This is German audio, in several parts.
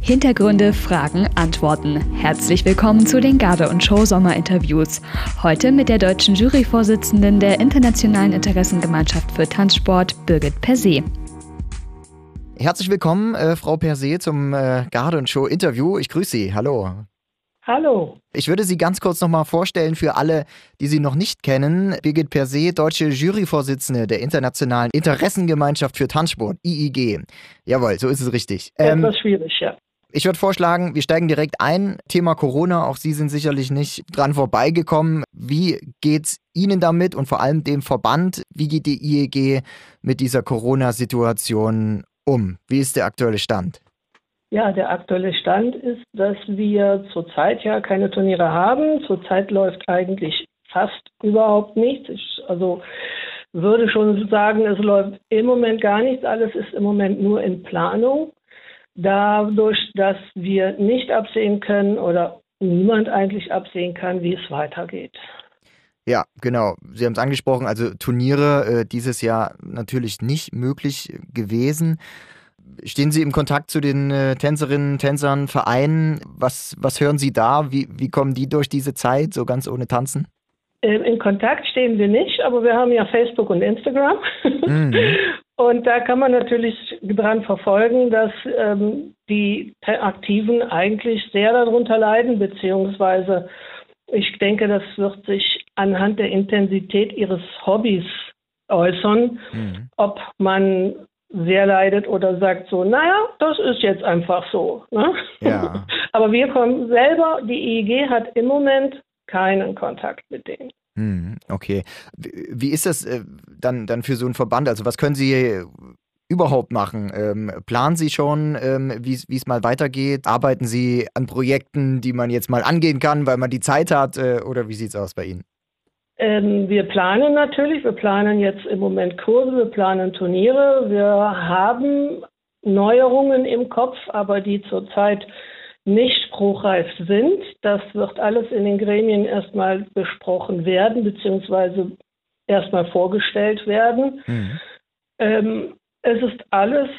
Hintergründe, Fragen, Antworten. Herzlich willkommen zu den Garde und Show Sommerinterviews. Heute mit der deutschen Juryvorsitzenden der Internationalen Interessengemeinschaft für Tanzsport, Birgit Perse. Herzlich willkommen, äh, Frau Perse, zum äh, Garde und Show Interview. Ich grüße Sie. Hallo. Hallo. Ich würde Sie ganz kurz nochmal vorstellen für alle, die Sie noch nicht kennen. Birgit Perse, deutsche Juryvorsitzende der Internationalen Interessengemeinschaft für Tanzsport, IIG. Jawohl, so ist es richtig. Ähm, Etwas schwierig, ja. Ich würde vorschlagen, wir steigen direkt ein. Thema Corona, auch Sie sind sicherlich nicht dran vorbeigekommen. Wie geht's Ihnen damit und vor allem dem Verband? Wie geht die IEG mit dieser Corona-Situation um? Wie ist der aktuelle Stand? Ja, der aktuelle Stand ist, dass wir zurzeit ja keine Turniere haben. Zurzeit läuft eigentlich fast überhaupt nichts. Ich, also würde schon sagen, es läuft im Moment gar nichts. Alles ist im Moment nur in Planung. Dadurch, dass wir nicht absehen können oder niemand eigentlich absehen kann, wie es weitergeht. Ja, genau. Sie haben es angesprochen, also Turniere äh, dieses Jahr natürlich nicht möglich gewesen. Stehen Sie im Kontakt zu den äh, Tänzerinnen, Tänzern, Vereinen? Was, was hören Sie da? Wie, wie kommen die durch diese Zeit, so ganz ohne Tanzen? Ähm, in Kontakt stehen wir nicht, aber wir haben ja Facebook und Instagram. Mhm. Und da kann man natürlich dran verfolgen, dass ähm, die Aktiven eigentlich sehr darunter leiden, beziehungsweise ich denke, das wird sich anhand der Intensität ihres Hobbys äußern, mhm. ob man sehr leidet oder sagt so, naja, das ist jetzt einfach so. Ne? Ja. Aber wir kommen selber, die IEG hat im Moment keinen Kontakt mit denen. Hm, okay. Wie ist das äh, dann, dann für so einen Verband? Also was können Sie überhaupt machen? Ähm, planen Sie schon, ähm, wie es mal weitergeht? Arbeiten Sie an Projekten, die man jetzt mal angehen kann, weil man die Zeit hat? Äh, oder wie sieht es aus bei Ihnen? Ähm, wir planen natürlich. Wir planen jetzt im Moment Kurse, wir planen Turniere. Wir haben Neuerungen im Kopf, aber die zurzeit nicht spruchreif sind. Das wird alles in den Gremien erstmal besprochen werden, beziehungsweise erstmal vorgestellt werden. Mhm. Ähm, es ist alles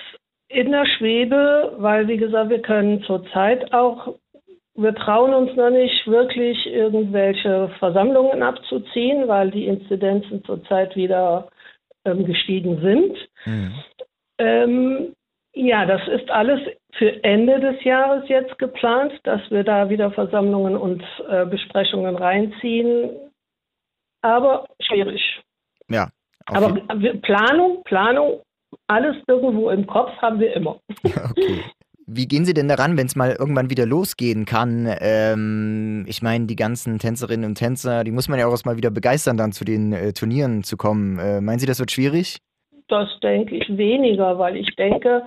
in der Schwebe, weil, wie gesagt, wir können zurzeit auch, wir trauen uns noch nicht wirklich irgendwelche Versammlungen abzuziehen, weil die Inzidenzen zurzeit wieder ähm, gestiegen sind. Mhm. Ähm, ja, das ist alles für Ende des Jahres jetzt geplant, dass wir da wieder Versammlungen und äh, Besprechungen reinziehen. Aber schwierig. Ja. Aber Planung, Planung, alles irgendwo im Kopf haben wir immer. Okay. Wie gehen Sie denn daran, wenn es mal irgendwann wieder losgehen kann? Ähm, ich meine, die ganzen Tänzerinnen und Tänzer, die muss man ja auch erstmal wieder begeistern, dann zu den äh, Turnieren zu kommen. Äh, meinen Sie, das wird schwierig? Das denke ich weniger, weil ich denke,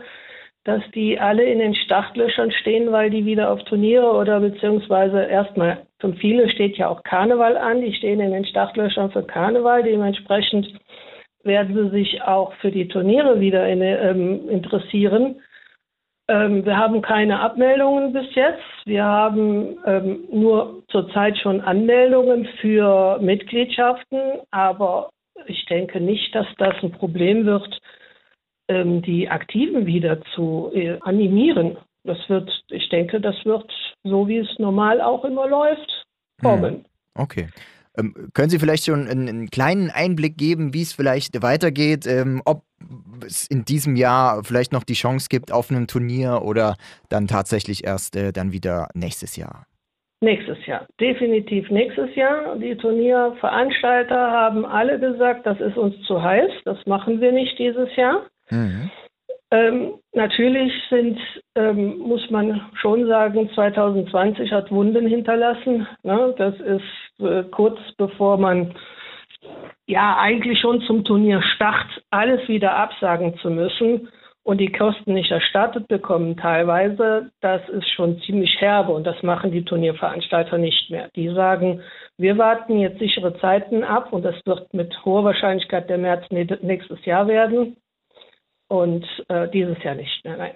dass die alle in den Startlöchern stehen, weil die wieder auf Turniere oder beziehungsweise erstmal, für viele steht ja auch Karneval an, die stehen in den Startlöchern für Karneval, dementsprechend werden sie sich auch für die Turniere wieder in, ähm, interessieren. Ähm, wir haben keine Abmeldungen bis jetzt. Wir haben ähm, nur zurzeit schon Anmeldungen für Mitgliedschaften, aber ich denke nicht, dass das ein Problem wird, ähm, die Aktiven wieder zu äh, animieren. Das wird, ich denke, das wird so wie es normal auch immer läuft, kommen. Hm. Okay. Ähm, können Sie vielleicht schon einen, einen, kleinen Einblick geben, wie es vielleicht weitergeht, ähm, ob es in diesem Jahr vielleicht noch die Chance gibt auf einem Turnier oder dann tatsächlich erst äh, dann wieder nächstes Jahr? Nächstes Jahr, definitiv nächstes Jahr. Die Turnierveranstalter haben alle gesagt, das ist uns zu heiß, das machen wir nicht dieses Jahr. Mhm. Ähm, natürlich sind, ähm, muss man schon sagen, 2020 hat Wunden hinterlassen. Ne? Das ist äh, kurz bevor man ja eigentlich schon zum Turnierstart alles wieder absagen zu müssen und die Kosten nicht erstattet bekommen teilweise, das ist schon ziemlich herbe und das machen die Turnierveranstalter nicht mehr. Die sagen, wir warten jetzt sichere Zeiten ab und das wird mit hoher Wahrscheinlichkeit der März nächstes Jahr werden und äh, dieses Jahr nicht mehr, nein.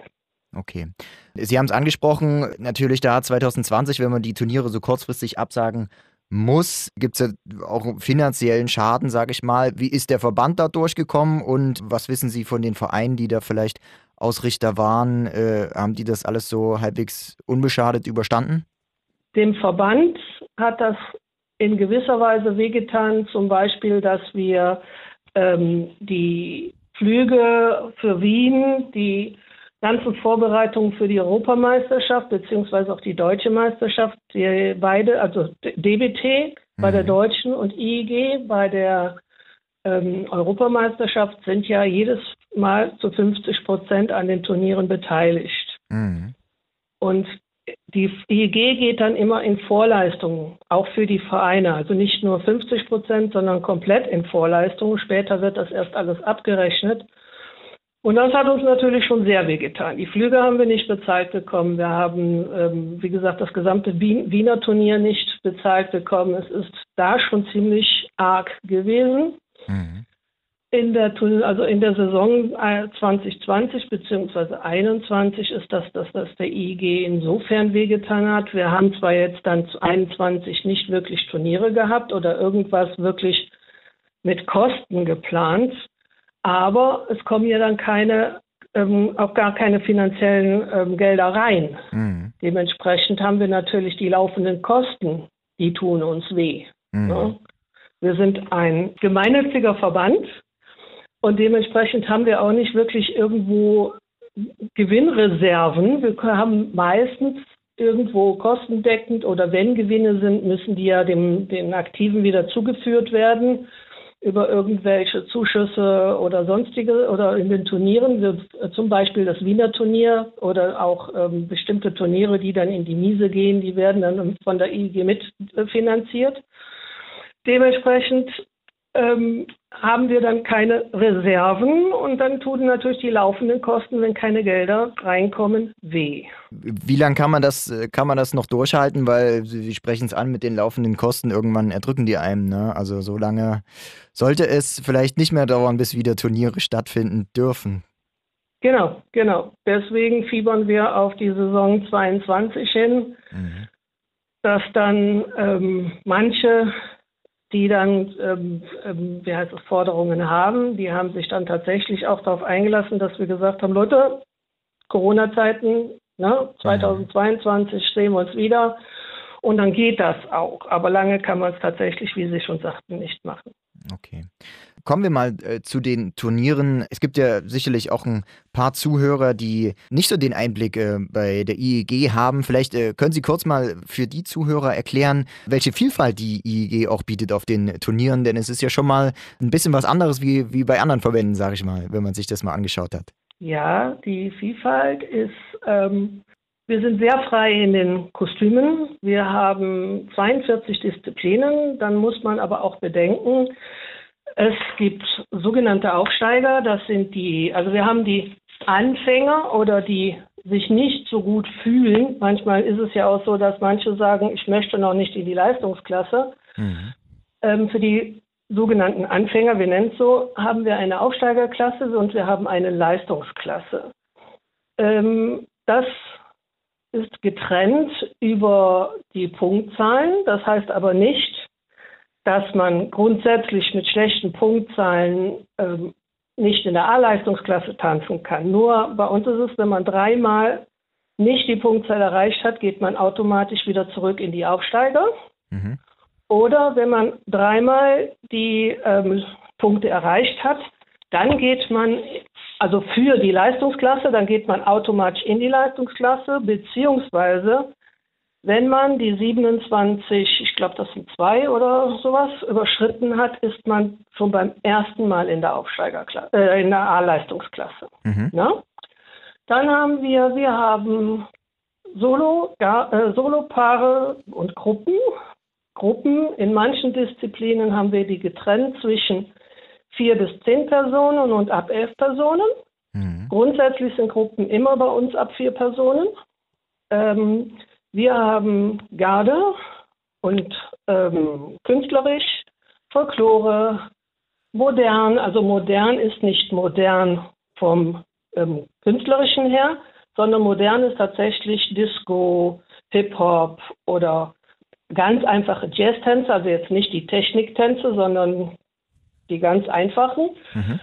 Okay. Sie haben es angesprochen, natürlich da 2020, wenn man die Turniere so kurzfristig absagen muss, gibt es ja auch finanziellen Schaden, sage ich mal. Wie ist der Verband da durchgekommen und was wissen Sie von den Vereinen, die da vielleicht Ausrichter waren, äh, haben die das alles so halbwegs unbeschadet überstanden? Dem Verband hat das in gewisser Weise wehgetan, zum Beispiel, dass wir ähm, die Flüge für Wien, die ganzen Vorbereitungen für die Europameisterschaft beziehungsweise auch die deutsche Meisterschaft, die beide, also DBT bei der mhm. deutschen und IEG bei der ähm, Europameisterschaft sind ja jedes Mal zu 50 Prozent an den Turnieren beteiligt. Mhm. Und die IEG geht dann immer in Vorleistungen, auch für die Vereine. Also nicht nur 50 Prozent, sondern komplett in Vorleistungen. Später wird das erst alles abgerechnet. Und das hat uns natürlich schon sehr wehgetan. Die Flüge haben wir nicht bezahlt bekommen. Wir haben, ähm, wie gesagt, das gesamte Wiener Turnier nicht bezahlt bekommen. Es ist da schon ziemlich arg gewesen. Mhm. In der, also in der Saison 2020 bzw. 2021 ist das, dass das der IEG insofern wehgetan hat. Wir haben zwar jetzt dann zu 21 nicht wirklich Turniere gehabt oder irgendwas wirklich mit Kosten geplant, aber es kommen ja dann keine, ähm, auch gar keine finanziellen ähm, Gelder rein. Mhm. Dementsprechend haben wir natürlich die laufenden Kosten, die tun uns weh. Mhm. Ne? Wir sind ein gemeinnütziger Verband und dementsprechend haben wir auch nicht wirklich irgendwo Gewinnreserven. Wir haben meistens irgendwo kostendeckend oder wenn Gewinne sind, müssen die ja dem, den Aktiven wieder zugeführt werden über irgendwelche Zuschüsse oder sonstige oder in den Turnieren, zum Beispiel das Wiener Turnier oder auch ähm, bestimmte Turniere, die dann in die Miese gehen, die werden dann von der IG mitfinanziert. Dementsprechend ähm, haben wir dann keine Reserven und dann tun natürlich die laufenden Kosten, wenn keine Gelder reinkommen, weh. Wie lange kann man das, kann man das noch durchhalten? Weil Sie sprechen es an mit den laufenden Kosten, irgendwann erdrücken die einem. Ne? Also so lange sollte es vielleicht nicht mehr dauern, bis wieder Turniere stattfinden dürfen. Genau, genau. Deswegen fiebern wir auf die Saison 22 hin, mhm. dass dann ähm, manche die dann, ähm, ähm, wie heißt es, Forderungen haben. Die haben sich dann tatsächlich auch darauf eingelassen, dass wir gesagt haben, Leute, Corona-Zeiten, ne, 2022 mhm. sehen wir uns wieder. Und dann geht das auch. Aber lange kann man es tatsächlich, wie Sie schon sagten, nicht machen. Okay. Kommen wir mal äh, zu den Turnieren. Es gibt ja sicherlich auch ein paar Zuhörer, die nicht so den Einblick äh, bei der IEG haben. Vielleicht äh, können Sie kurz mal für die Zuhörer erklären, welche Vielfalt die IEG auch bietet auf den Turnieren, denn es ist ja schon mal ein bisschen was anderes wie, wie bei anderen Verbänden, sage ich mal, wenn man sich das mal angeschaut hat. Ja, die Vielfalt ist ähm, wir sind sehr frei in den Kostümen. Wir haben 42 Disziplinen. Dann muss man aber auch bedenken, es gibt sogenannte Aufsteiger, das sind die, also wir haben die Anfänger oder die sich nicht so gut fühlen. Manchmal ist es ja auch so, dass manche sagen, ich möchte noch nicht in die Leistungsklasse. Mhm. Ähm, für die sogenannten Anfänger, wir nennen es so, haben wir eine Aufsteigerklasse und wir haben eine Leistungsklasse. Ähm, das ist getrennt über die Punktzahlen. Das heißt aber nicht, dass man grundsätzlich mit schlechten Punktzahlen ähm, nicht in der A-Leistungsklasse tanzen kann. Nur bei uns ist es, wenn man dreimal nicht die Punktzahl erreicht hat, geht man automatisch wieder zurück in die Aufsteiger. Mhm. Oder wenn man dreimal die ähm, Punkte erreicht hat, dann geht man, also für die Leistungsklasse, dann geht man automatisch in die Leistungsklasse, beziehungsweise wenn man die 27, ich glaube, das sind zwei oder sowas, überschritten hat, ist man schon beim ersten Mal in der Aufsteigerklasse, äh, in der A-Leistungsklasse. Mhm. Ne? Dann haben wir, wir haben Solo, ja, äh, Solopaare und Gruppen. Gruppen. In manchen Disziplinen haben wir die getrennt zwischen vier bis zehn Personen und ab elf Personen. Mhm. Grundsätzlich sind Gruppen immer bei uns ab vier Personen. Ähm, wir haben Garde und ähm, künstlerisch, Folklore, modern. Also modern ist nicht modern vom ähm, künstlerischen her, sondern modern ist tatsächlich Disco, Hip-Hop oder ganz einfache Jazz-Tänze, also jetzt nicht die Techniktänze, sondern die ganz einfachen. Mhm.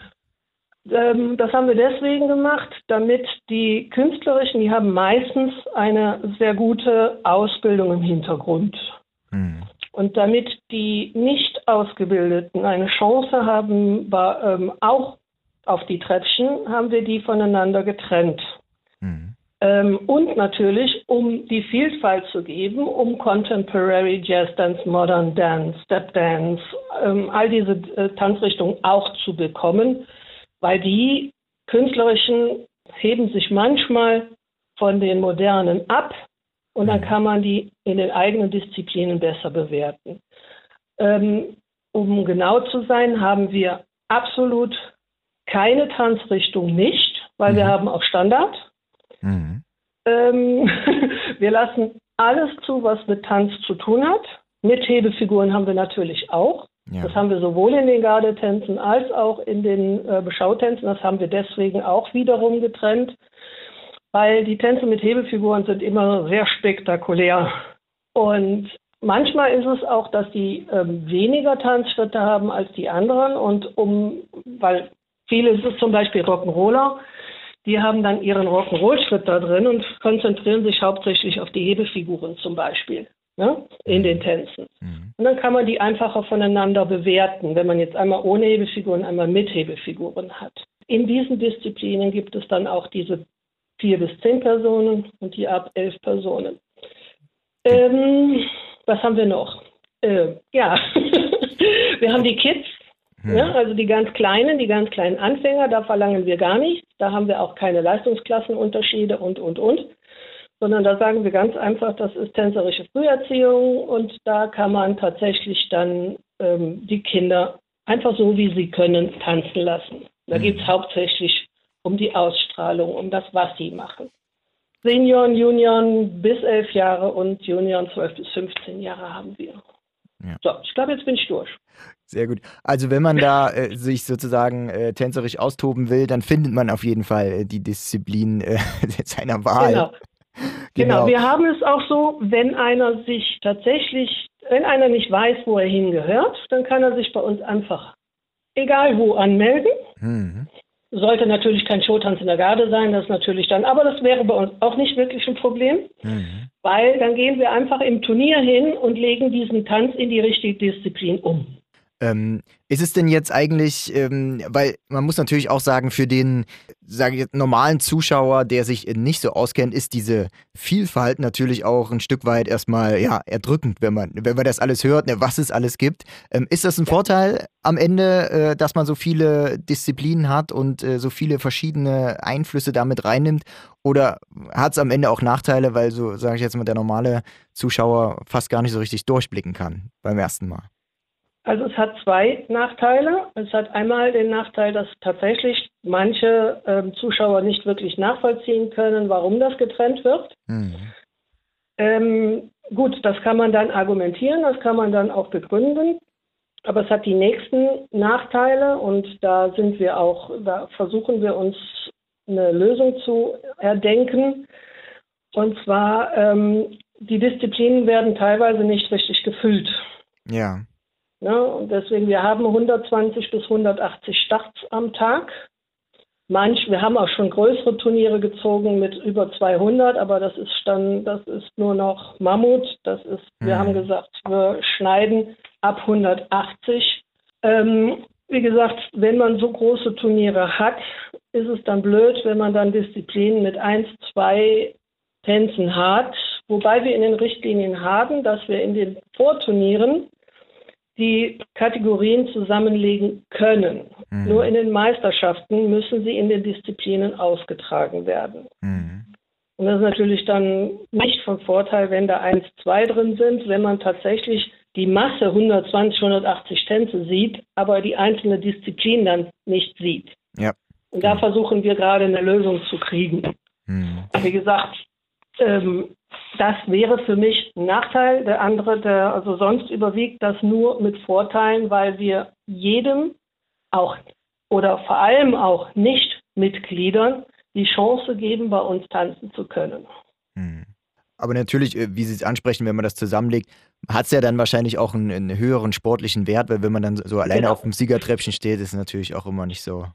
Ähm, das haben wir deswegen gemacht, damit die Künstlerischen, die haben meistens eine sehr gute Ausbildung im Hintergrund. Mhm. Und damit die nicht Ausgebildeten eine Chance haben, ähm, auch auf die Treppchen, haben wir die voneinander getrennt. Mhm. Ähm, und natürlich, um die Vielfalt zu geben, um Contemporary Jazz Dance, Modern Dance, Step Dance, all diese äh, Tanzrichtungen auch zu bekommen, weil die künstlerischen heben sich manchmal von den modernen ab und dann mhm. kann man die in den eigenen Disziplinen besser bewerten. Ähm, um genau zu sein, haben wir absolut keine Tanzrichtung nicht, weil mhm. wir haben auch Standard. Mhm. Ähm, wir lassen alles zu, was mit Tanz zu tun hat. Mit Hebefiguren haben wir natürlich auch. Ja. Das haben wir sowohl in den Gardetänzen als auch in den äh, Beschautänzen. Das haben wir deswegen auch wiederum getrennt, weil die Tänze mit Hebefiguren sind immer sehr spektakulär. Und manchmal ist es auch, dass die ähm, weniger Tanzschritte haben als die anderen. Und um, weil viele ist es zum Beispiel Rock'n'Roller, die haben dann ihren Rock'n'Roll-Schritt da drin und konzentrieren sich hauptsächlich auf die Hebefiguren zum Beispiel ne, in den Tänzen. Mhm. Und dann kann man die einfacher voneinander bewerten, wenn man jetzt einmal ohne Hebefiguren, einmal mit Hebefiguren hat. In diesen Disziplinen gibt es dann auch diese vier bis zehn Personen und die ab elf Personen. Ähm, was haben wir noch? Äh, ja, wir haben die Kids, hm. ja, also die ganz kleinen, die ganz kleinen Anfänger, da verlangen wir gar nichts. Da haben wir auch keine Leistungsklassenunterschiede und, und, und sondern da sagen wir ganz einfach, das ist tänzerische Früherziehung und da kann man tatsächlich dann ähm, die Kinder einfach so, wie sie können, tanzen lassen. Da mhm. geht es hauptsächlich um die Ausstrahlung, um das, was sie machen. Senioren, Junioren bis elf Jahre und Junioren zwölf bis 15 Jahre haben wir. Ja. So, ich glaube, jetzt bin ich durch. Sehr gut. Also wenn man da äh, sich sozusagen äh, tänzerisch austoben will, dann findet man auf jeden Fall äh, die Disziplin äh, seiner Wahl. Genau. Genau. genau, wir haben es auch so, wenn einer sich tatsächlich, wenn einer nicht weiß, wo er hingehört, dann kann er sich bei uns einfach egal wo anmelden. Mhm. Sollte natürlich kein Showtanz in der Garde sein, das natürlich dann, aber das wäre bei uns auch nicht wirklich ein Problem, mhm. weil dann gehen wir einfach im Turnier hin und legen diesen Tanz in die richtige Disziplin um. Ähm, ist es denn jetzt eigentlich, ähm, weil man muss natürlich auch sagen, für den, sage ich normalen Zuschauer, der sich nicht so auskennt, ist diese Vielfalt natürlich auch ein Stück weit erstmal ja erdrückend, wenn man, wenn man das alles hört, ne, was es alles gibt. Ähm, ist das ein Vorteil am Ende, äh, dass man so viele Disziplinen hat und äh, so viele verschiedene Einflüsse damit reinnimmt? Oder hat es am Ende auch Nachteile, weil so, sage ich jetzt mal, der normale Zuschauer fast gar nicht so richtig durchblicken kann beim ersten Mal? Also es hat zwei Nachteile. Es hat einmal den Nachteil, dass tatsächlich manche äh, Zuschauer nicht wirklich nachvollziehen können, warum das getrennt wird. Mhm. Ähm, gut, das kann man dann argumentieren, das kann man dann auch begründen. Aber es hat die nächsten Nachteile und da sind wir auch, da versuchen wir uns eine Lösung zu erdenken. Und zwar, ähm, die Disziplinen werden teilweise nicht richtig gefüllt. Ja. Ne? Und deswegen, wir haben 120 bis 180 Starts am Tag. Manch, wir haben auch schon größere Turniere gezogen mit über 200, aber das ist dann, das ist nur noch Mammut. Das ist, mhm. wir haben gesagt, wir schneiden ab 180. Ähm, wie gesagt, wenn man so große Turniere hat, ist es dann blöd, wenn man dann Disziplinen mit 1, 2 Tänzen hat. Wobei wir in den Richtlinien haben, dass wir in den Vorturnieren die Kategorien zusammenlegen können. Mhm. Nur in den Meisterschaften müssen sie in den Disziplinen ausgetragen werden. Mhm. Und das ist natürlich dann nicht von Vorteil, wenn da eins, zwei drin sind, wenn man tatsächlich die Masse 120, 180 Tänze sieht, aber die einzelne Disziplin dann nicht sieht. Ja. Und da versuchen wir gerade eine Lösung zu kriegen. Mhm. Wie gesagt, ähm, das wäre für mich ein Nachteil. Der andere, der also sonst überwiegt das nur mit Vorteilen, weil wir jedem auch oder vor allem auch Nicht-Mitgliedern die Chance geben, bei uns tanzen zu können. Hm. Aber natürlich, äh, wie Sie es ansprechen, wenn man das zusammenlegt, hat es ja dann wahrscheinlich auch einen, einen, höheren sportlichen Wert, weil wenn man dann so alleine genau. auf dem Siegertreppchen steht, ist es natürlich auch immer nicht so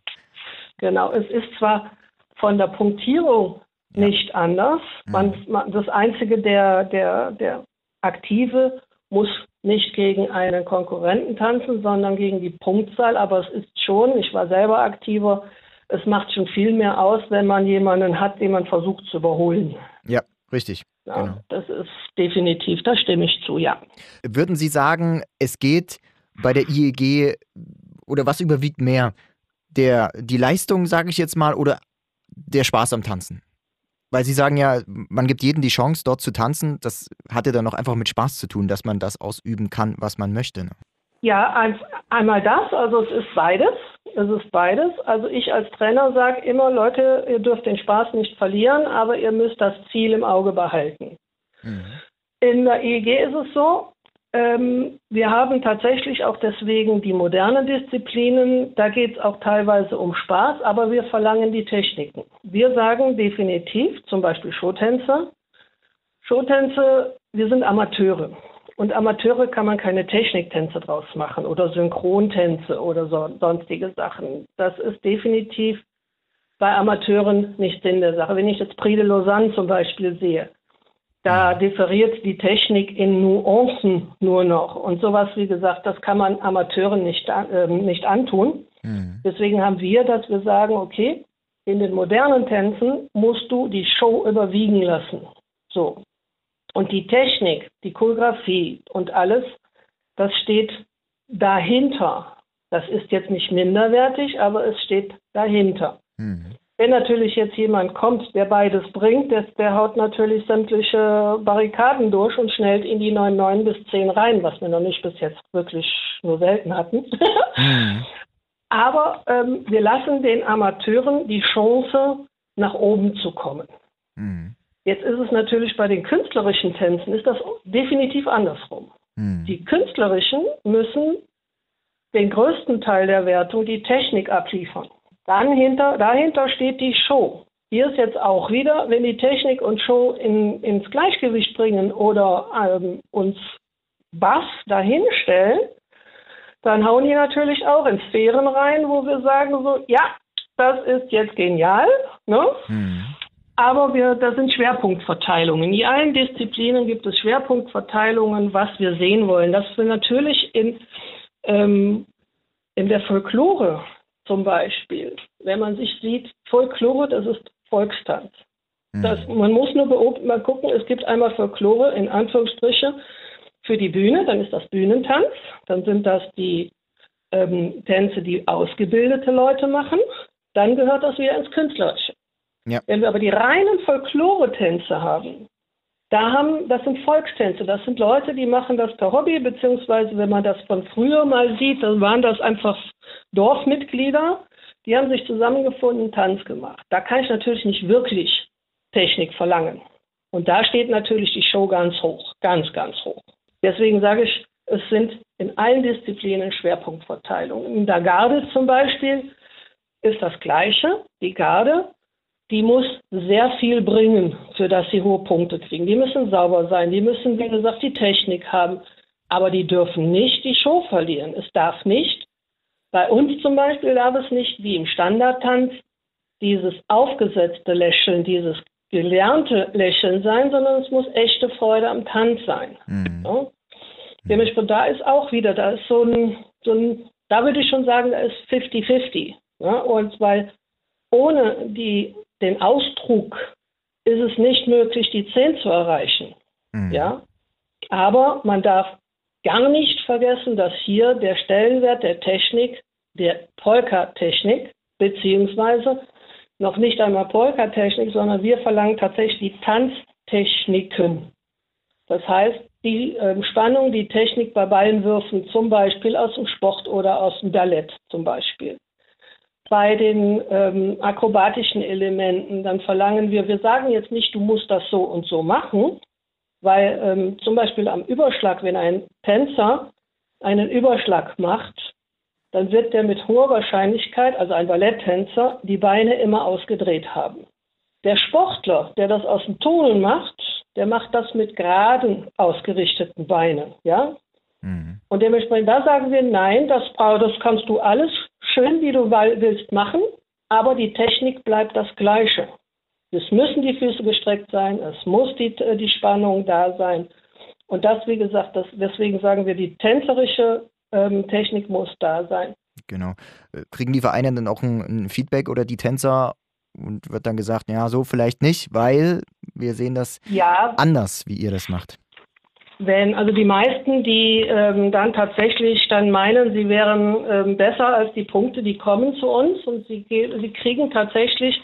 genau. Es ist zwar von der Punktierung ja. nicht anders. Mhm. Man, man, das Einzige, der, der, der Aktive muss nicht gegen einen Konkurrenten tanzen, sondern gegen die Punktzahl. Aber es ist schon, ich war selber aktiver, es macht schon viel mehr aus, wenn man jemanden hat, den man versucht zu überholen. Ja, richtig. Ja, genau. Das ist definitiv, da stimme ich zu, ja. Würden Sie sagen, es geht bei der IEG oder was überwiegt mehr? Der, die Leistung, sage ich jetzt mal, oder der Spaß am Tanzen? Weil Sie sagen ja, man gibt jedem die Chance, dort zu tanzen. Das hat ja dann noch einfach mit Spaß zu tun, dass man das ausüben kann, was man möchte. Ne? Ja, ein, einmal das, also es ist beides. Es ist beides. Also ich als Trainer sage immer, Leute, ihr dürft den Spaß nicht verlieren, aber ihr müsst das Ziel im Auge behalten. Mhm. In der EEG ist es so, ähm, wir haben tatsächlich auch deswegen die modernen Disziplinen. Da geht es auch teilweise um Spaß, aber wir verlangen die Techniken. Wir sagen definitiv, zum Beispiel Showtänzer, Showtänze, wir sind Amateure. Und Amateure kann man keine Techniktänze draus machen oder Synchrontänze oder so, sonstige Sachen. Das ist definitiv bei Amateuren nicht Sinn der Sache. Wenn ich jetzt Prix de Lausanne zum Beispiel sehe, da differiert die Technik in Nuancen nur noch. Und sowas, wie gesagt, das kann man Amateuren nicht, äh, nicht antun. Mhm. Deswegen haben wir, dass wir sagen, okay, in den modernen Tänzen musst du die Show überwiegen lassen. So. Und die Technik, die Choreografie und alles, das steht dahinter. Das ist jetzt nicht minderwertig, aber es steht dahinter. Mhm. Wenn natürlich jetzt jemand kommt, der beides bringt, der, der haut natürlich sämtliche Barrikaden durch und schnellt in die 9, 9 bis 10 rein, was wir noch nicht bis jetzt wirklich nur selten hatten. mhm. Aber ähm, wir lassen den Amateuren die Chance, nach oben zu kommen. Mhm. Jetzt ist es natürlich bei den künstlerischen Tänzen, ist das definitiv andersrum. Mhm. Die künstlerischen müssen den größten Teil der Wertung die Technik abliefern. Dann hinter, dahinter steht die Show. Hier ist jetzt auch wieder, wenn die Technik und Show in, ins Gleichgewicht bringen oder ähm, uns Bass dahinstellen, dann hauen die natürlich auch in Sphären rein, wo wir sagen so, ja, das ist jetzt genial, ne? Mhm. Aber wir, das sind Schwerpunktverteilungen. In allen Disziplinen gibt es Schwerpunktverteilungen, was wir sehen wollen. Dass wir natürlich in, ähm, in der Folklore zum Beispiel, wenn man sich sieht, Folklore, das ist Volkstanz. Mhm. Das, man muss nur mal gucken, es gibt einmal Folklore in Anführungsstriche für die Bühne, dann ist das Bühnentanz, dann sind das die ähm, Tänze, die ausgebildete Leute machen, dann gehört das wieder ins Künstlerische. Ja. Wenn wir aber die reinen Folklore-Tänze haben, da haben, das sind Volkstänze, das sind Leute, die machen das per Hobby, beziehungsweise wenn man das von früher mal sieht, dann waren das einfach Dorfmitglieder, die haben sich zusammengefunden, und Tanz gemacht. Da kann ich natürlich nicht wirklich Technik verlangen. Und da steht natürlich die Show ganz hoch, ganz, ganz hoch. Deswegen sage ich, es sind in allen Disziplinen Schwerpunktverteilungen. In der Garde zum Beispiel ist das Gleiche. Die Garde die muss sehr viel bringen, für das sie hohe Punkte kriegen. Die müssen sauber sein, die müssen, wie gesagt, die Technik haben, aber die dürfen nicht die Show verlieren. Es darf nicht, bei uns zum Beispiel darf es nicht wie im Standardtanz dieses aufgesetzte Lächeln, dieses gelernte Lächeln sein, sondern es muss echte Freude am Tanz sein. Mhm. Ja? Dementsprechend da ist auch wieder, da ist so ein, so ein da würde ich schon sagen, da ist 50-50. Ja? Und weil ohne die den Ausdruck ist es nicht möglich, die 10 zu erreichen. Mhm. Ja? Aber man darf gar nicht vergessen, dass hier der Stellenwert der Technik, der Polka-Technik, beziehungsweise noch nicht einmal Polka-Technik, sondern wir verlangen tatsächlich die Tanztechniken. Das heißt, die äh, Spannung, die Technik bei Ballenwürfen, zum Beispiel aus dem Sport oder aus dem Ballett zum Beispiel bei den ähm, akrobatischen Elementen, dann verlangen wir, wir sagen jetzt nicht, du musst das so und so machen, weil ähm, zum Beispiel am Überschlag, wenn ein Tänzer einen Überschlag macht, dann wird der mit hoher Wahrscheinlichkeit, also ein Balletttänzer, die Beine immer ausgedreht haben. Der Sportler, der das aus dem Ton macht, der macht das mit geraden ausgerichteten Beinen, ja. Mhm. Und dementsprechend da sagen wir, nein, das, das kannst du alles schön, wie du willst, machen. aber die Technik bleibt das Gleiche. Es müssen die Füße gestreckt sein, es muss die, äh, die Spannung da sein. Und das, wie gesagt, das, deswegen sagen wir, die tänzerische ähm, Technik muss da sein. Genau. Äh, kriegen die Vereine dann auch ein, ein, Feedback oder die Tänzer und wird dann gesagt, ja, so vielleicht nicht, weil wir sehen das ja. anders, wie ihr das macht. Wenn, also die meisten, die ähm, dann tatsächlich dann meinen, sie wären ähm, besser als die Punkte, die kommen zu uns und sie, sie kriegen tatsächlich,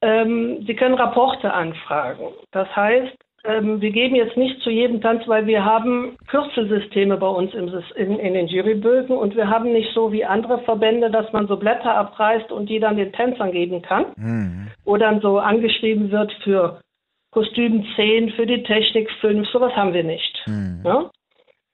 ähm, sie können Rapporte anfragen. Das heißt, ähm, wir geben jetzt nicht zu jedem Tanz, weil wir haben Kürzelsysteme bei uns im, in, in, den Jurybögen und wir haben nicht so wie andere Verbände, dass man so Blätter abreißt und die dann den Tänzern geben kann, mhm. wo dann so angeschrieben wird für Kostüm 10, für die Technik 5, sowas haben wir nicht. Mhm. Ja?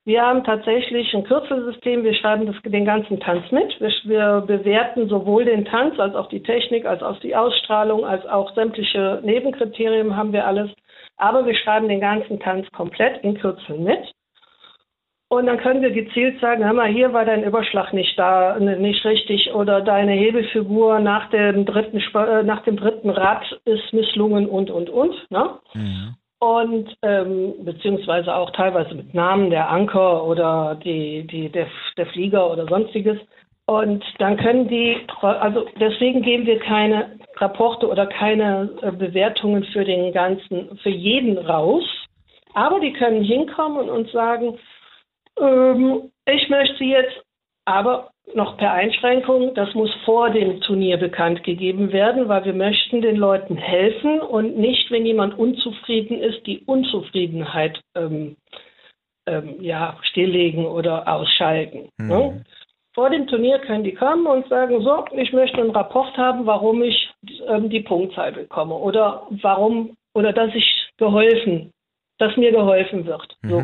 Wir haben tatsächlich ein Kürzelsystem, wir schreiben das, den ganzen Tanz mit. Wir, wir, bewerten sowohl den Tanz als auch die Technik, als auch die Ausstrahlung, als auch sämtliche Nebenkriterien haben wir alles. Aber wir schreiben den ganzen Tanz komplett in Kürzeln mit. Und dann können wir gezielt sagen, hör mal, hier war dein Überschlag nicht da, nicht richtig oder deine Hebelfigur nach dem dritten, äh, nach dem dritten Rad ist misslungen und, und, und. Ne? Mhm. Und ähm, beziehungsweise auch teilweise mit Namen der Anker oder die, die, der, der Flieger oder sonstiges. Und dann können die, also deswegen geben wir keine Rapporte oder keine äh, Bewertungen für den ganzen, für jeden raus. Aber die können hinkommen und uns sagen, ähm, ich möchte jetzt, aber noch per Einschränkung, das muss vor dem Turnier bekannt gegeben werden, weil wir möchten den Leuten helfen und nicht, wenn jemand unzufrieden ist, die Unzufriedenheit ähm, ähm, ja, stilllegen oder ausschalten. Mhm. Ne? Vor dem Turnier können die kommen und sagen, so, ich möchte einen Rapport haben, warum ich ähm, die Punktzahl bekomme oder warum oder dass ich geholfen, dass mir geholfen wird. Mhm. So.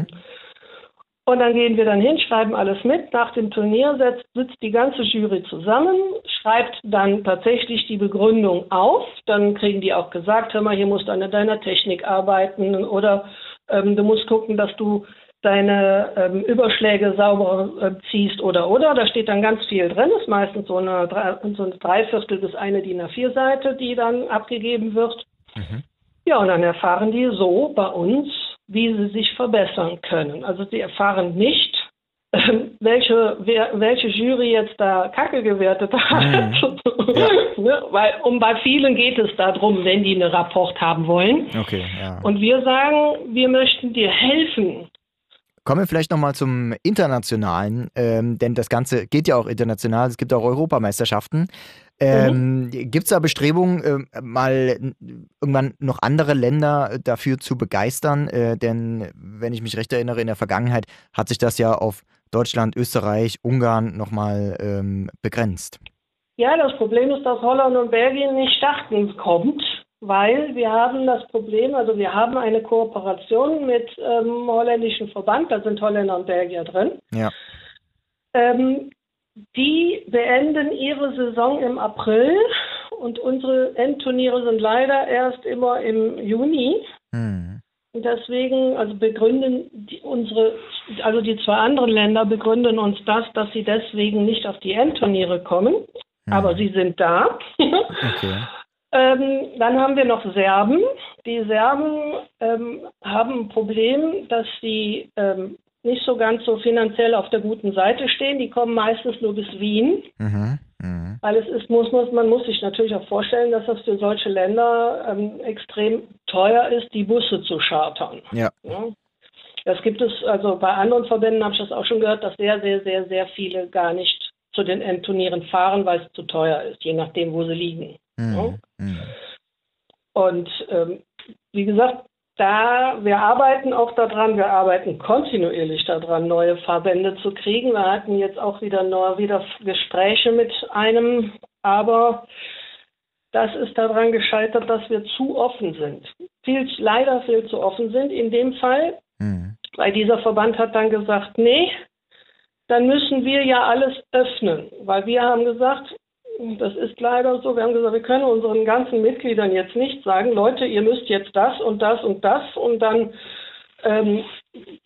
Und dann gehen wir dann hin, schreiben alles mit. Nach dem Turnier setzt, sitzt die ganze Jury zusammen, schreibt dann tatsächlich die Begründung auf. Dann kriegen die auch gesagt, hör mal, hier musst du an deiner Technik arbeiten oder ähm, du musst gucken, dass du deine ähm, Überschläge sauber äh, ziehst oder oder. Da steht dann ganz viel drin. Das ist meistens so eine, so eine Dreiviertel bis eine DIN A4-Seite, die dann abgegeben wird. Mhm. Ja, und dann erfahren die so bei uns, wie sie sich verbessern können. Also sie erfahren nicht, welche, wer, welche Jury jetzt da Kacke gewertet hat. Mhm. Ja. Ne, weil um bei vielen geht es darum, wenn die einen Rapport haben wollen. Okay, ja. Und wir sagen, wir möchten dir helfen, Kommen wir vielleicht nochmal zum Internationalen, ähm, denn das Ganze geht ja auch international. Es gibt auch Europameisterschaften. Ähm, mhm. Gibt es da Bestrebungen, äh, mal irgendwann noch andere Länder dafür zu begeistern? Äh, denn wenn ich mich recht erinnere, in der Vergangenheit hat sich das ja auf Deutschland, Österreich, Ungarn nochmal ähm, begrenzt. Ja, das Problem ist, dass Holland und Belgien nicht starten kommt weil wir haben das Problem, also wir haben eine Kooperation mit ähm, holländischen Verband, da sind Holländer und Belgier drin. Ja. Ähm, die beenden ihre Saison im April und unsere Endturniere sind leider erst immer im Juni. Hm. Und deswegen, also begründen die, unsere, also die zwei anderen Länder begründen uns das, dass sie deswegen nicht auf die Endturniere kommen. Hm. Aber sie sind da. okay. Ähm, dann haben wir noch Serben. Die Serben ähm, haben ein Problem, dass sie ähm, nicht so ganz so finanziell auf der guten Seite stehen. Die kommen meistens nur bis Wien. Mhm, mh. Weil es ist, muss, muss, man muss sich natürlich auch vorstellen, dass das für solche Länder ähm, extrem teuer ist, die Busse zu chartern. Ja. ja. Das gibt es, also bei anderen Verbänden habe ich das auch schon gehört, dass sehr, sehr, sehr, sehr viele gar nicht zu den Endturnieren fahren, weil es zu teuer ist, je nachdem, wo sie liegen. Mhm. Mhm. Und ähm, wie gesagt, da wir arbeiten auch daran, wir arbeiten kontinuierlich daran, neue Verbände zu kriegen. Wir hatten jetzt auch wieder neu, wieder Gespräche mit einem, aber das ist daran gescheitert, dass wir zu offen sind. Viel, leider viel zu offen sind in dem Fall, mhm. weil dieser Verband hat dann gesagt, nee, dann müssen wir ja alles öffnen, weil wir haben gesagt, das ist leider so. Wir haben gesagt, wir können unseren ganzen Mitgliedern jetzt nicht sagen, Leute, ihr müsst jetzt das und das und das und dann ähm,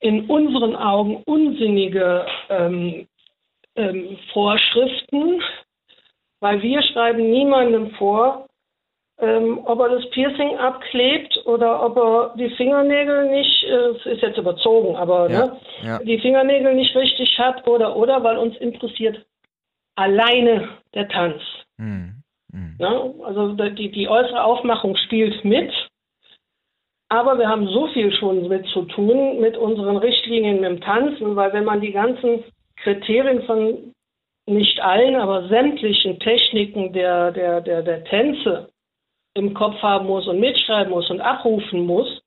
in unseren Augen unsinnige ähm, ähm, Vorschriften Weil wir schreiben niemandem vor, ähm, ob er das Piercing abklebt oder ob er die Fingernägel nicht, äh, es ist jetzt überzogen, aber ja, ne, ja. die Fingernägel nicht richtig hat oder oder, weil uns interessiert alleine der Tanz. Mhm. Mhm. Ne? Also die, die äußere Aufmachung spielt mit, aber wir haben so viel schon mit zu tun mit unseren Richtlinien im Tanzen, weil wenn man die ganzen Kriterien von nicht allen, aber sämtlichen Techniken der, der, der, der Tänze im Kopf haben muss und mitschreiben muss und abrufen muss,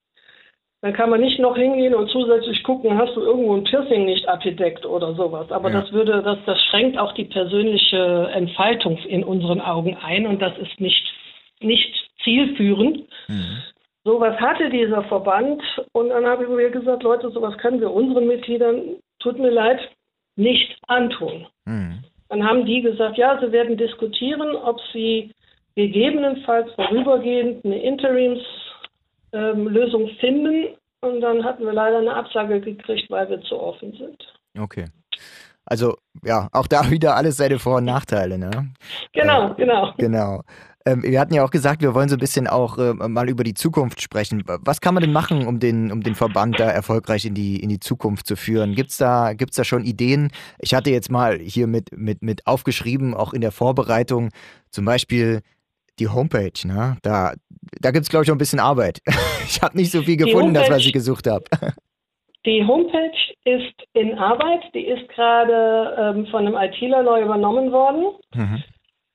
dann kann man nicht noch hingehen und zusätzlich gucken, hast du irgendwo ein Piercing nicht abgedeckt oder sowas. Aber ja. das würde, das, das schränkt auch die persönliche Entfaltung in unseren Augen ein und das ist nicht, nicht zielführend. Mhm. Sowas hatte dieser Verband und dann habe ich mir gesagt, Leute, sowas können wir unseren Mitgliedern, tut mir leid, nicht antun. Mhm. Dann haben die gesagt, ja, sie werden diskutieren, ob sie gegebenenfalls vorübergehend eine Interimslösung ähm, finden. Und dann hatten wir leider eine Absage gekriegt, weil wir zu offen sind. Okay. Also ja, auch da wieder alles seine Vor- und Nachteile, ne? Genau, äh, genau. Genau. Ähm, wir hatten ja auch gesagt, wir wollen so ein bisschen auch äh, mal über die Zukunft sprechen. Was kann man denn machen, um den, um den Verband da erfolgreich in die, in die Zukunft zu führen? Gibt es da, gibt's da schon Ideen? Ich hatte jetzt mal hier mit, mit, mit aufgeschrieben, auch in der Vorbereitung, zum Beispiel die Homepage, ne? Da, da gibt es, glaube ich, noch ein bisschen Arbeit. Ich habe nicht so viel gefunden, das, was ich gesucht habe. Die Homepage ist in Arbeit, die ist gerade ähm, von einem ITler neu übernommen worden. Mhm.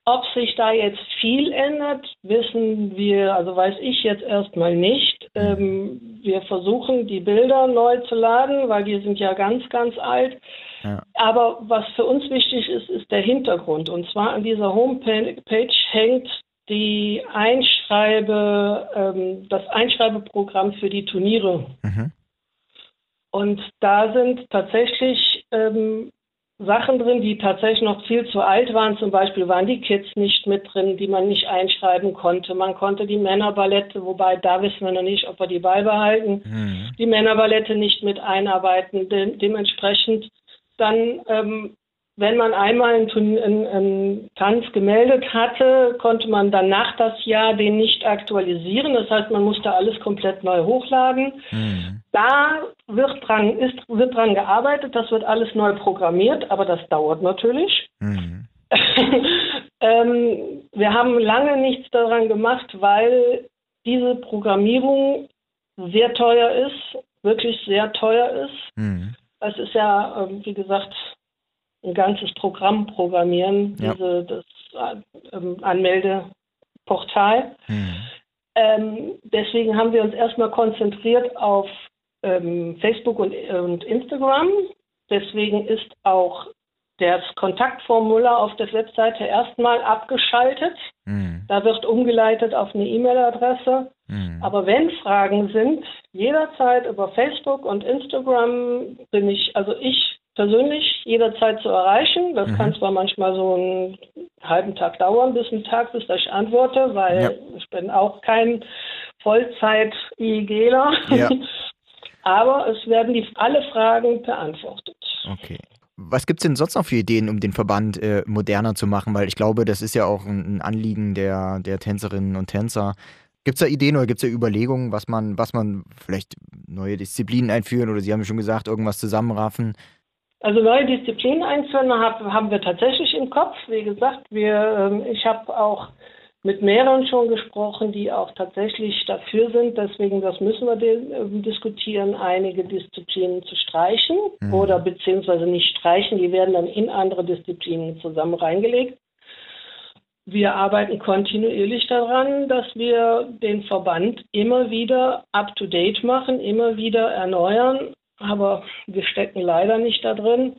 Ob sich da jetzt viel ändert, wissen wir, also weiß ich jetzt erstmal nicht. Mhm. Ähm, wir versuchen, die Bilder neu zu laden, weil die sind ja ganz, ganz alt. Ja. Aber was für uns wichtig ist, ist der Hintergrund. Und zwar an dieser Homepage hängt die Einschreibe, ähm, das Einschreibeprogramm für die Turniere. Mhm. Und da sind tatsächlich ähm, Sachen drin, die tatsächlich noch viel zu alt waren. Zum Beispiel waren die Kids nicht mit drin, die man nicht einschreiben konnte. Man konnte die Männerballette, wobei da wissen wir noch nicht, ob wir die beibehalten, mhm. die Männerballette nicht mit einarbeiten. De dementsprechend dann ähm, wenn man einmal einen, einen, einen, Tanz gemeldet hatte, konnte man dann nach das Jahr den nicht aktualisieren. Das heißt, man musste alles komplett neu hochladen. Mhm. Da wird dran, ist, wird dran gearbeitet, das wird alles neu programmiert, aber das dauert natürlich. Mhm. ähm, wir haben lange nichts daran gemacht, weil diese Programmierung sehr teuer ist, wirklich sehr teuer ist. Mhm. Das ist ja, ähm, wie gesagt, ein ganzes Programm programmieren, ja. diese, das ähm, Anmeldeportal. Mhm. Ähm, deswegen haben wir uns erstmal konzentriert auf ähm, Facebook und, und Instagram. Deswegen ist auch das Kontaktformular auf der Webseite erstmal abgeschaltet. Mhm. Da wird umgeleitet auf eine E-Mail-Adresse. Mhm. Aber wenn Fragen sind, jederzeit über Facebook und Instagram bin ich, also ich persönlich jederzeit zu erreichen. Das mhm. kann zwar manchmal so einen halben Tag dauern, bis ein Tag, bis ich antworte, weil ja. ich bin auch kein Vollzeit-IGler. Ja. Aber es werden die, alle Fragen beantwortet. Okay. Was gibt es denn sonst noch für Ideen, um den Verband äh, moderner zu machen? Weil ich glaube, das ist ja auch ein, ein Anliegen der, der Tänzerinnen und Tänzer. Gibt es da Ideen oder gibt es da Überlegungen, was man, was man vielleicht neue Disziplinen einführen oder Sie haben schon gesagt, irgendwas zusammenraffen? Also neue Disziplinen einführen haben wir tatsächlich im Kopf. Wie gesagt, wir, ähm, ich habe auch mit mehreren schon gesprochen, die auch tatsächlich dafür sind. Deswegen, das müssen wir ähm, diskutieren, einige Disziplinen zu streichen mhm. oder beziehungsweise nicht streichen. Die werden dann in andere Disziplinen zusammen reingelegt. Wir arbeiten kontinuierlich daran, dass wir den Verband immer wieder up-to-date machen, immer wieder erneuern aber wir stecken leider nicht da drin,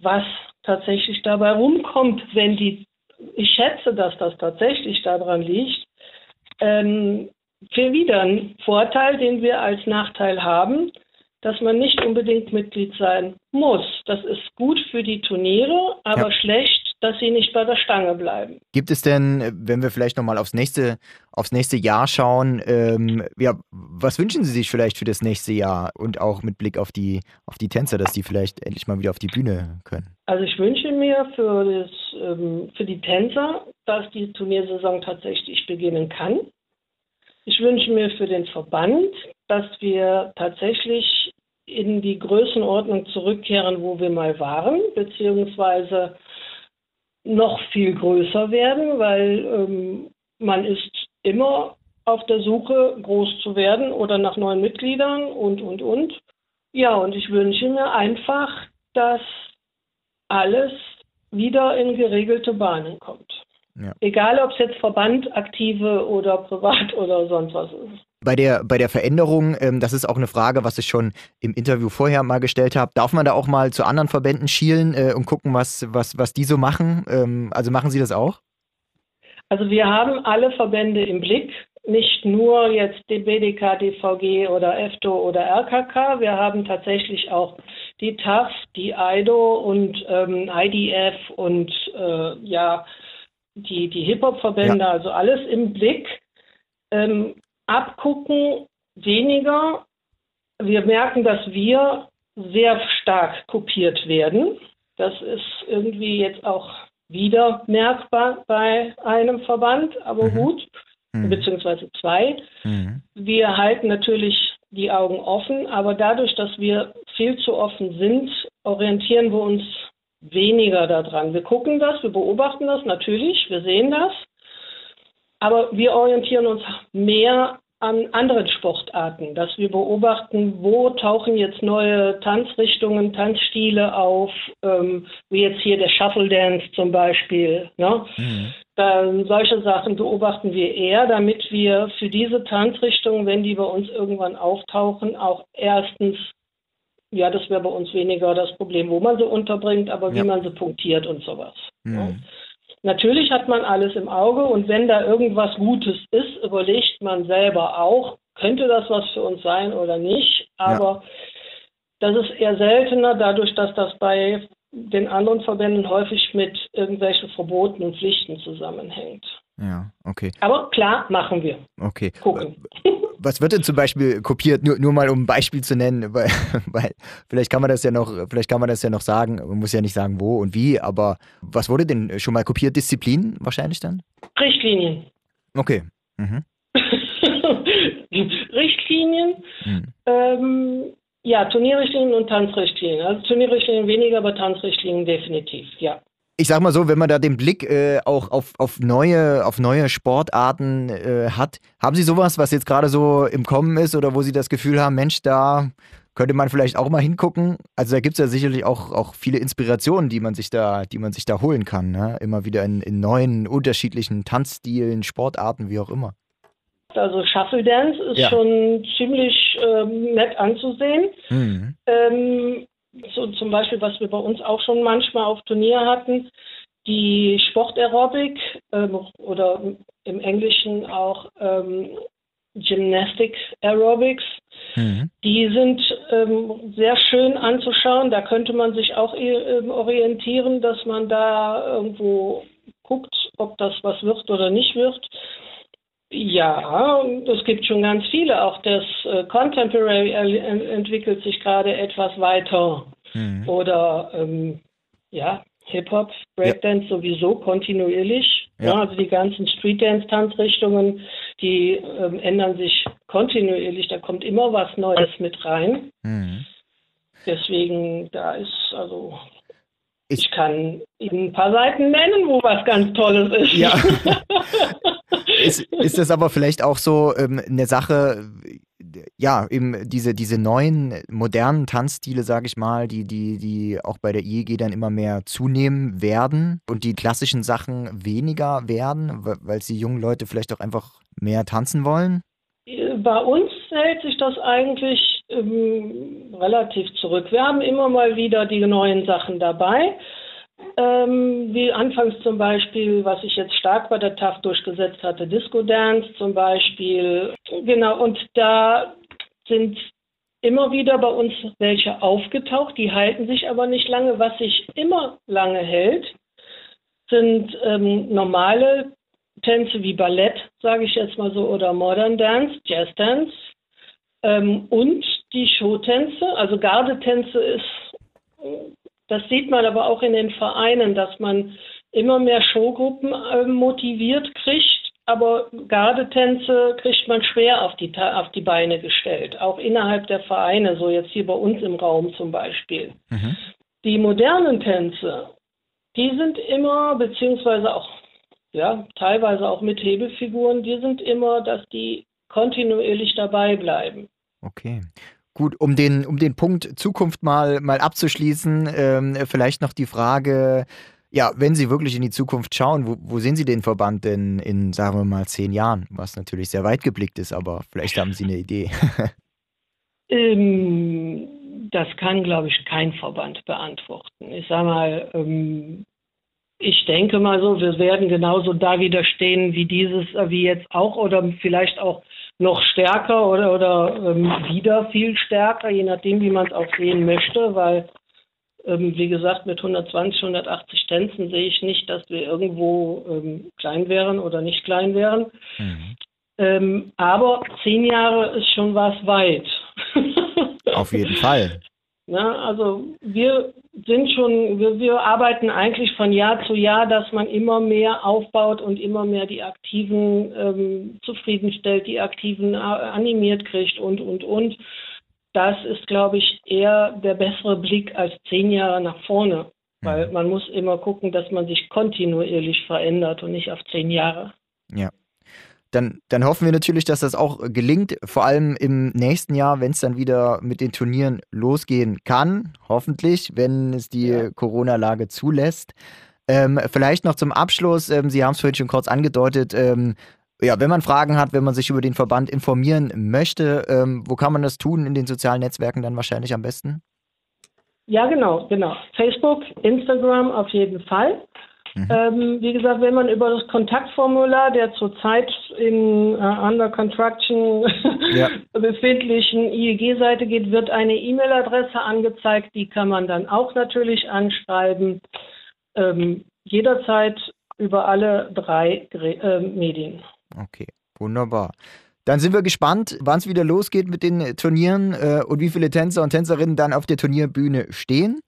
was tatsächlich dabei rumkommt, wenn die, ich schätze, dass das tatsächlich daran liegt, ähm, für wieder ein Vorteil, den wir als Nachteil haben, dass man nicht unbedingt Mitglied sein muss. Das ist gut für die Turniere, aber ja. schlecht dass sie nicht bei der Stange bleiben. Gibt es denn, wenn wir vielleicht nochmal aufs nächste, aufs nächste Jahr schauen, ähm, ja, was wünschen Sie sich vielleicht für das nächste Jahr und auch mit Blick auf die, auf die Tänzer, dass die vielleicht endlich mal wieder auf die Bühne können? Also ich wünsche mir für, das, ähm, für die Tänzer, dass die Turniersaison tatsächlich beginnen kann. Ich wünsche mir für den Verband, dass wir tatsächlich in die Größenordnung zurückkehren, wo wir mal waren, beziehungsweise noch viel größer werden, weil ähm, man ist immer auf der Suche, groß zu werden oder nach neuen Mitgliedern und, und, und. Ja, und ich wünsche mir einfach, dass alles wieder in geregelte Bahnen kommt. Ja. Egal, ob es jetzt Verband, Aktive oder Privat oder sonst was ist. Bei der, bei der Veränderung, ähm, das ist auch eine Frage, was ich schon im Interview vorher mal gestellt habe. Darf man da auch mal zu anderen Verbänden schielen äh, und gucken, was, was, was die so machen? Ähm, also machen Sie das auch? Also wir haben alle Verbände im Blick, nicht nur jetzt die BDK, DVG oder EFTO oder RKK. Wir haben tatsächlich auch die TAF, die IDO und ähm, IDF und äh, ja, die, die Hip-Hop-Verbände, ja. also alles im Blick. Ähm, abgucken weniger. Wir merken, dass wir sehr stark kopiert werden. Das ist irgendwie jetzt auch wieder merkbar bei einem Verband, aber mhm. gut, mhm. beziehungsweise zwei. Mhm. Wir halten natürlich die Augen offen, aber dadurch, dass wir viel zu offen sind, orientieren wir uns weniger daran. Wir gucken das, wir beobachten das natürlich, wir sehen das, aber wir orientieren uns mehr an anderen Sportarten, dass wir beobachten, wo tauchen jetzt neue Tanzrichtungen, Tanzstile auf, ähm, wie jetzt hier der Shuffle Dance zum Beispiel. Ne? Mhm. Ähm, solche Sachen beobachten wir eher, damit wir für diese Tanzrichtungen, wenn die bei uns irgendwann auftauchen, auch erstens ja, das wäre bei uns weniger das Problem, wo man sie unterbringt, aber wie man sie punktiert und sowas. Mhm. Ja. Natürlich hat man alles im Auge und wenn da irgendwas Gutes ist, überlegt man selber auch, könnte das was für uns sein oder nicht. Aber ja. das ist eher seltener, dadurch, dass das bei den anderen Verbänden häufig mit irgendwelchen Verboten und Pflichten zusammenhängt. Ja, okay. Aber klar, machen wir. Okay. Gucken. Was wird denn zum Beispiel kopiert? Nur, nur mal um ein Beispiel zu nennen, weil, weil vielleicht kann man das ja noch, vielleicht kann man das ja noch sagen. Man muss ja nicht sagen, wo und wie, aber was wurde denn schon mal kopiert? Disziplin wahrscheinlich dann? Richtlinien. Okay. Mhm. Richtlinien. Mhm. Ähm, ja, Turnierrichtlinien und Tanzrichtlinien. Also Turnierrichtlinien weniger, aber Tanzrichtlinien definitiv, ja ich sag mal so, wenn man da den Blick äh, auch auf, auf, neue, auf neue Sportarten äh, hat, haben Sie sowas, was jetzt gerade so im Kommen ist oder wo Sie das Gefühl haben, Mensch, da könnte man vielleicht auch mal hingucken? Also da gibt es ja sicherlich auch, auch viele Inspirationen, die man sich da, die man sich da holen kann. Ne? Immer wieder in, in neuen, unterschiedlichen Tanzstilen, Sportarten, wie auch immer. Also Shuffle Dance ist ja. schon ziemlich ähm, nett anzusehen. Mhm. Ähm, so zum Beispiel, was wir bei uns auch schon manchmal auf Turnier hatten, die Sportaerobik ähm, oder im Englischen auch ähm, Gymnastic Aerobics. Mhm. Die sind ähm, sehr schön anzuschauen. Da könnte man sich auch äh, orientieren, dass man da irgendwo guckt, ob das was wird oder nicht wird. Ja, es gibt schon ganz viele. Auch das äh, Contemporary entwickelt sich gerade etwas weiter. Mhm. Oder ähm, ja, Hip-Hop, Breakdance ja. sowieso kontinuierlich. Ja. Also die ganzen Streetdance-Tanzrichtungen, die ähm, ändern sich kontinuierlich. Da kommt immer was Neues mit rein. Mhm. Deswegen, da ist also ich kann Ihnen ein paar Seiten nennen, wo was ganz Tolles ist. Ja. ist, ist das aber vielleicht auch so ähm, eine Sache, ja, eben diese, diese neuen modernen Tanzstile, sage ich mal, die, die, die auch bei der IEG dann immer mehr zunehmen werden und die klassischen Sachen weniger werden, weil die jungen Leute vielleicht auch einfach mehr tanzen wollen? Bei uns hält sich das eigentlich ähm, relativ zurück. Wir haben immer mal wieder die neuen Sachen dabei. Ähm, wie anfangs zum Beispiel, was sich jetzt stark bei der TAF durchgesetzt hatte, Disco Dance zum Beispiel. Genau, und da sind immer wieder bei uns welche aufgetaucht, die halten sich aber nicht lange. Was sich immer lange hält, sind ähm, normale Tänze wie Ballett, sage ich jetzt mal so, oder Modern Dance, Jazz Dance ähm, und die Showtänze. Also Gardetänze ist, das sieht man aber auch in den Vereinen, dass man immer mehr Showgruppen äh, motiviert kriegt, aber Gardetänze kriegt man schwer auf die, auf die Beine gestellt, auch innerhalb der Vereine, so jetzt hier bei uns im Raum zum Beispiel. Mhm. Die modernen Tänze, die sind immer, beziehungsweise auch, ja, teilweise auch mit Hebelfiguren, die sind immer, dass die kontinuierlich dabei bleiben. Okay. Gut, um den, um den Punkt Zukunft mal, mal abzuschließen, ähm, vielleicht noch die Frage, ja, wenn Sie wirklich in die Zukunft schauen, wo, wo sehen Sie den Verband denn in, sagen wir mal, zehn Jahren? Was natürlich sehr weit geblickt ist, aber vielleicht haben Sie eine Idee. ähm, das kann, glaube ich, kein Verband beantworten. Ich sage mal, ähm, ich denke mal so, wir werden genauso da wieder stehen wie dieses, äh, wie jetzt auch oder vielleicht auch noch stärker oder, oder ähm, wieder viel stärker, je nachdem, wie man es auch sehen möchte, weil, ähm, wie gesagt, mit 120, 180 Tänzen sehe ich nicht, dass wir irgendwo ähm, klein wären oder nicht klein wären. Mhm. Ähm, aber zehn Jahre ist schon was weit. Auf jeden Fall. Na, also wir sind schon, wir, wir, arbeiten eigentlich von Jahr zu Jahr, dass man immer mehr aufbaut und immer mehr die Aktiven ähm, zufriedenstellt, die Aktiven äh, animiert kriegt und, und, und. Das ist, glaube ich, eher der bessere Blick als zehn Jahre nach vorne, weil mhm. man muss immer gucken, dass man sich kontinuierlich verändert und nicht auf zehn Jahre. Ja dann, dann hoffen wir natürlich, dass das auch gelingt, vor allem im nächsten Jahr, wenn es dann wieder mit den Turnieren losgehen kann, hoffentlich, wenn es die ja. Corona-Lage zulässt. Ähm, vielleicht noch zum Abschluss, ähm, Sie haben es vorhin schon kurz angedeutet, ähm, ja, wenn man Fragen hat, wenn man sich über den Verband informieren möchte, ähm, wo kann man das tun? In den sozialen Netzwerken dann wahrscheinlich am besten? Ja, genau, genau. Facebook, Instagram auf jeden Fall. Mhm. Ähm, wie gesagt, wenn man über das Kontaktformular der zurzeit in äh, Under Construction ja. befindlichen IEG-Seite geht, wird eine E-Mail-Adresse angezeigt. Die kann man dann auch natürlich anschreiben. Ähm, jederzeit über alle drei äh, Medien. Okay, wunderbar. Dann sind wir gespannt, wann es wieder losgeht mit den Turnieren äh, und wie viele Tänzer und Tänzerinnen dann auf der Turnierbühne stehen.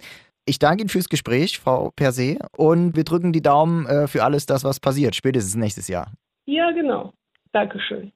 Ich danke Ihnen fürs Gespräch, Frau Perse, und wir drücken die Daumen äh, für alles das, was passiert, spätestens nächstes Jahr. Ja, genau. Dankeschön.